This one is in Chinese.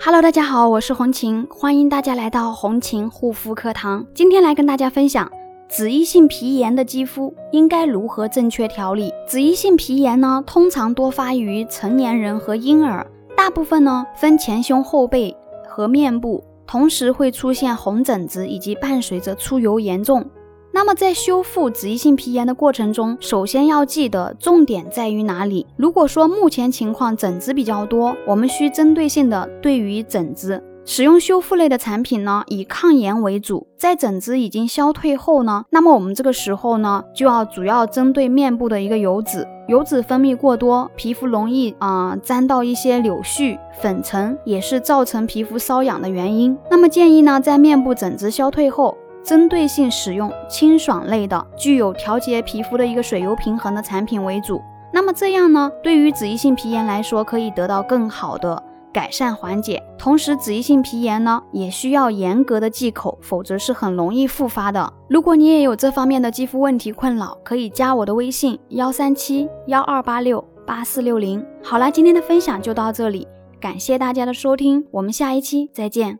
Hello，大家好，我是红琴，欢迎大家来到红琴护肤课堂。今天来跟大家分享脂溢性皮炎的肌肤应该如何正确调理。脂溢性皮炎呢，通常多发于成年人和婴儿，大部分呢分前胸后背和面部，同时会出现红疹子以及伴随着出油严重。那么在修复脂溢性皮炎的过程中，首先要记得重点在于哪里？如果说目前情况疹子比较多，我们需针对性的对于疹子使用修复类的产品呢，以抗炎为主。在疹子已经消退后呢，那么我们这个时候呢，就要主要针对面部的一个油脂，油脂分泌过多，皮肤容易啊沾到一些柳絮、粉尘，也是造成皮肤瘙痒的原因。那么建议呢，在面部疹子消退后。针对性使用清爽类的、具有调节皮肤的一个水油平衡的产品为主。那么这样呢，对于脂溢性皮炎来说，可以得到更好的改善缓解。同时，脂溢性皮炎呢，也需要严格的忌口，否则是很容易复发的。如果你也有这方面的肌肤问题困扰，可以加我的微信幺三七幺二八六八四六零。好啦，今天的分享就到这里，感谢大家的收听，我们下一期再见。